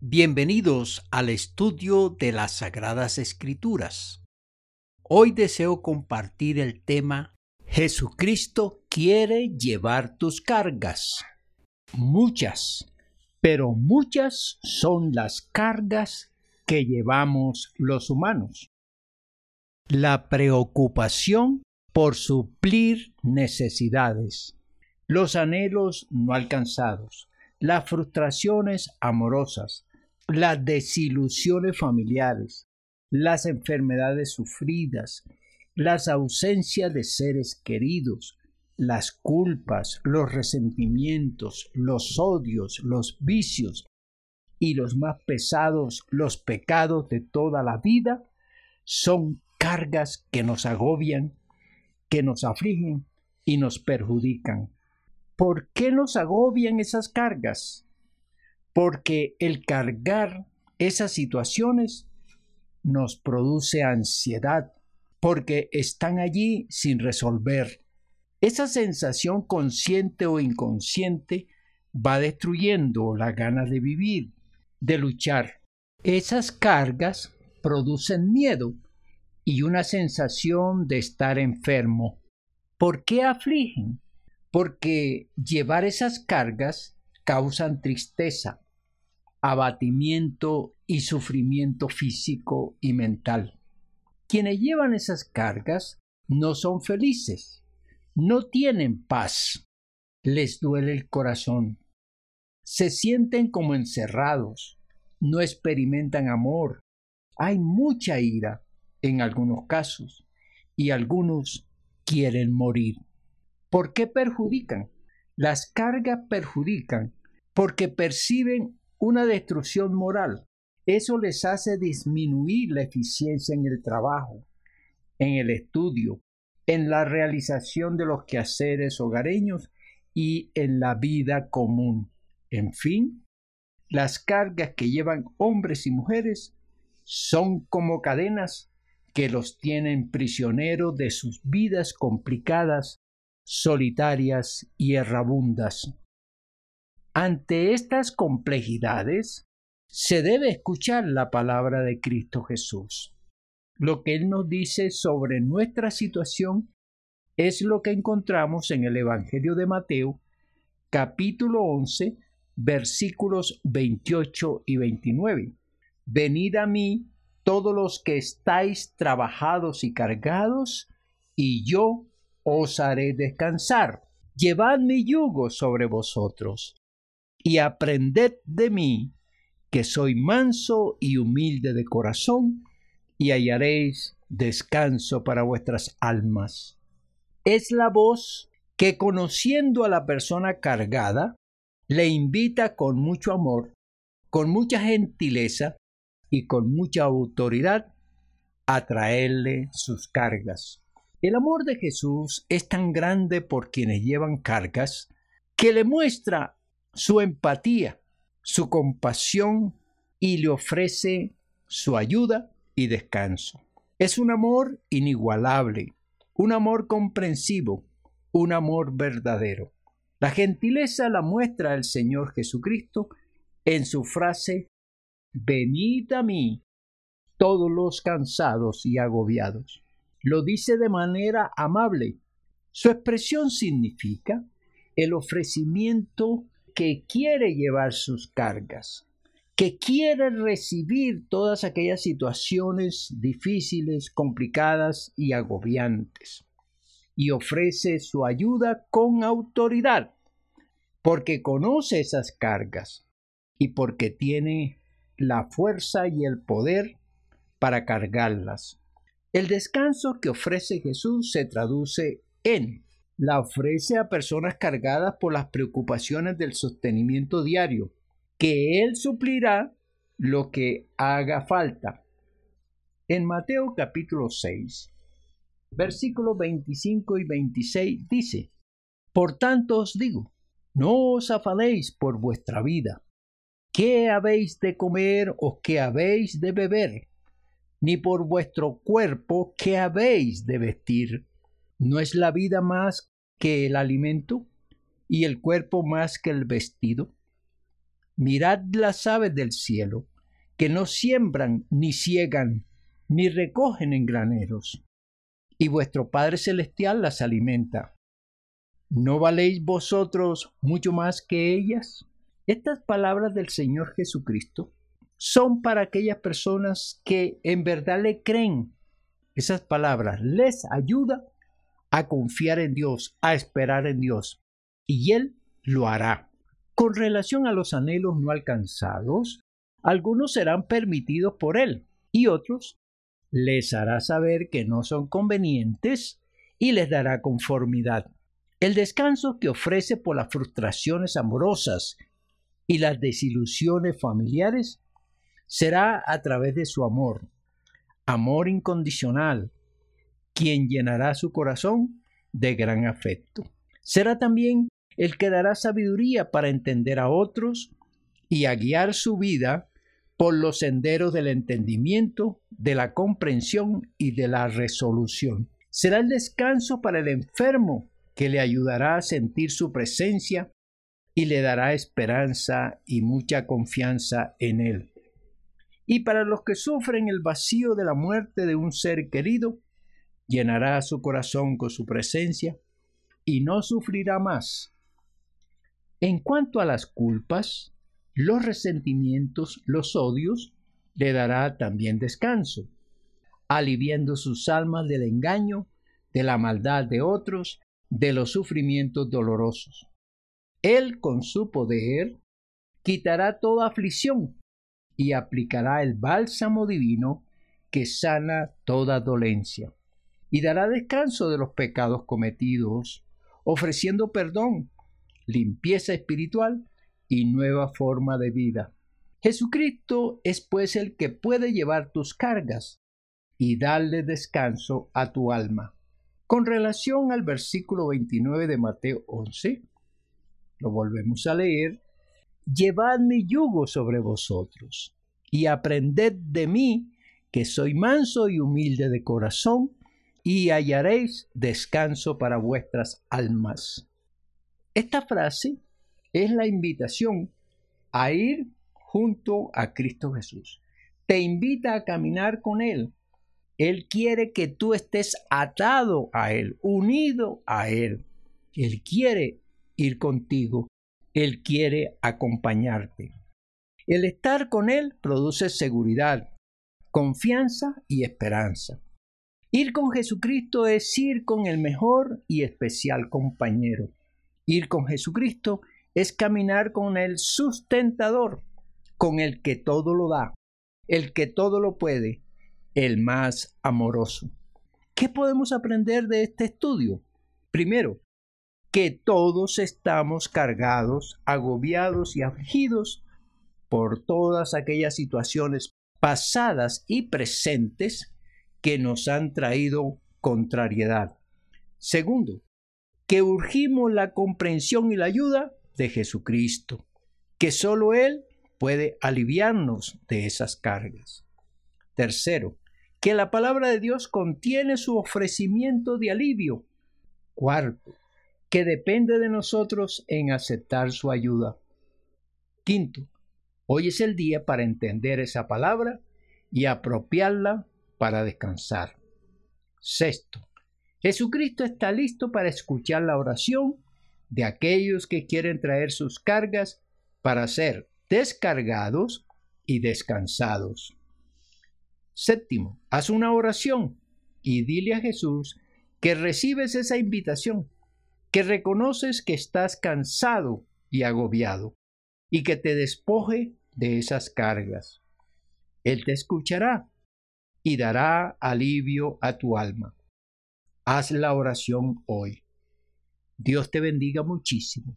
Bienvenidos al estudio de las Sagradas Escrituras. Hoy deseo compartir el tema Jesucristo quiere llevar tus cargas. Muchas, pero muchas son las cargas que llevamos los humanos. La preocupación por suplir necesidades, los anhelos no alcanzados, las frustraciones amorosas, las desilusiones familiares, las enfermedades sufridas, las ausencias de seres queridos, las culpas, los resentimientos, los odios, los vicios y los más pesados, los pecados de toda la vida, son cargas que nos agobian, que nos afligen y nos perjudican. ¿Por qué nos agobian esas cargas? Porque el cargar esas situaciones nos produce ansiedad, porque están allí sin resolver. Esa sensación consciente o inconsciente va destruyendo la ganas de vivir, de luchar. Esas cargas producen miedo y una sensación de estar enfermo. ¿Por qué afligen? Porque llevar esas cargas causan tristeza, abatimiento y sufrimiento físico y mental. Quienes llevan esas cargas no son felices, no tienen paz, les duele el corazón, se sienten como encerrados, no experimentan amor, hay mucha ira en algunos casos y algunos quieren morir. ¿Por qué perjudican? Las cargas perjudican porque perciben una destrucción moral. Eso les hace disminuir la eficiencia en el trabajo, en el estudio, en la realización de los quehaceres hogareños y en la vida común. En fin, las cargas que llevan hombres y mujeres son como cadenas que los tienen prisioneros de sus vidas complicadas, solitarias y errabundas. Ante estas complejidades, se debe escuchar la palabra de Cristo Jesús. Lo que Él nos dice sobre nuestra situación es lo que encontramos en el Evangelio de Mateo, capítulo 11, versículos 28 y 29. Venid a mí todos los que estáis trabajados y cargados, y yo os haré descansar. Llevad mi yugo sobre vosotros y aprended de mí, que soy manso y humilde de corazón, y hallaréis descanso para vuestras almas. Es la voz que conociendo a la persona cargada, le invita con mucho amor, con mucha gentileza y con mucha autoridad a traerle sus cargas. El amor de Jesús es tan grande por quienes llevan cargas que le muestra su empatía, su compasión y le ofrece su ayuda y descanso. Es un amor inigualable, un amor comprensivo, un amor verdadero. La gentileza la muestra el Señor Jesucristo en su frase Venid a mí, todos los cansados y agobiados. Lo dice de manera amable. Su expresión significa el ofrecimiento que quiere llevar sus cargas, que quiere recibir todas aquellas situaciones difíciles, complicadas y agobiantes, y ofrece su ayuda con autoridad, porque conoce esas cargas y porque tiene la fuerza y el poder para cargarlas. El descanso que ofrece Jesús se traduce en la ofrece a personas cargadas por las preocupaciones del sostenimiento diario, que Él suplirá lo que haga falta. En Mateo capítulo 6, versículos 25 y 26 dice, Por tanto os digo, no os afanéis por vuestra vida, qué habéis de comer o qué habéis de beber, ni por vuestro cuerpo qué habéis de vestir. ¿No es la vida más que el alimento y el cuerpo más que el vestido? Mirad las aves del cielo, que no siembran, ni ciegan, ni recogen en graneros, y vuestro Padre Celestial las alimenta. ¿No valéis vosotros mucho más que ellas? Estas palabras del Señor Jesucristo son para aquellas personas que en verdad le creen. Esas palabras les ayuda a confiar en Dios, a esperar en Dios, y Él lo hará. Con relación a los anhelos no alcanzados, algunos serán permitidos por Él y otros les hará saber que no son convenientes y les dará conformidad. El descanso que ofrece por las frustraciones amorosas y las desilusiones familiares será a través de su amor, amor incondicional, quien llenará su corazón de gran afecto. Será también el que dará sabiduría para entender a otros y a guiar su vida por los senderos del entendimiento, de la comprensión y de la resolución. Será el descanso para el enfermo que le ayudará a sentir su presencia y le dará esperanza y mucha confianza en él. Y para los que sufren el vacío de la muerte de un ser querido, llenará su corazón con su presencia y no sufrirá más en cuanto a las culpas, los resentimientos, los odios, le dará también descanso, aliviando sus almas del engaño, de la maldad de otros, de los sufrimientos dolorosos. Él con su poder quitará toda aflicción y aplicará el bálsamo divino que sana toda dolencia, y dará descanso de los pecados cometidos, ofreciendo perdón limpieza espiritual y nueva forma de vida. Jesucristo es pues el que puede llevar tus cargas y darle descanso a tu alma. Con relación al versículo 29 de Mateo 11, lo volvemos a leer, Llevad mi yugo sobre vosotros y aprended de mí, que soy manso y humilde de corazón, y hallaréis descanso para vuestras almas. Esta frase es la invitación a ir junto a Cristo Jesús. Te invita a caminar con Él. Él quiere que tú estés atado a Él, unido a Él. Él quiere ir contigo. Él quiere acompañarte. El estar con Él produce seguridad, confianza y esperanza. Ir con Jesucristo es ir con el mejor y especial compañero. Ir con Jesucristo es caminar con el sustentador, con el que todo lo da, el que todo lo puede, el más amoroso. ¿Qué podemos aprender de este estudio? Primero, que todos estamos cargados, agobiados y afligidos por todas aquellas situaciones pasadas y presentes que nos han traído contrariedad. Segundo, que urgimos la comprensión y la ayuda de Jesucristo, que solo Él puede aliviarnos de esas cargas. Tercero, que la palabra de Dios contiene su ofrecimiento de alivio. Cuarto, que depende de nosotros en aceptar su ayuda. Quinto, hoy es el día para entender esa palabra y apropiarla para descansar. Sexto, Jesucristo está listo para escuchar la oración de aquellos que quieren traer sus cargas para ser descargados y descansados. Séptimo, haz una oración y dile a Jesús que recibes esa invitación, que reconoces que estás cansado y agobiado y que te despoje de esas cargas. Él te escuchará y dará alivio a tu alma. Haz la oración hoy. Dios te bendiga muchísimo.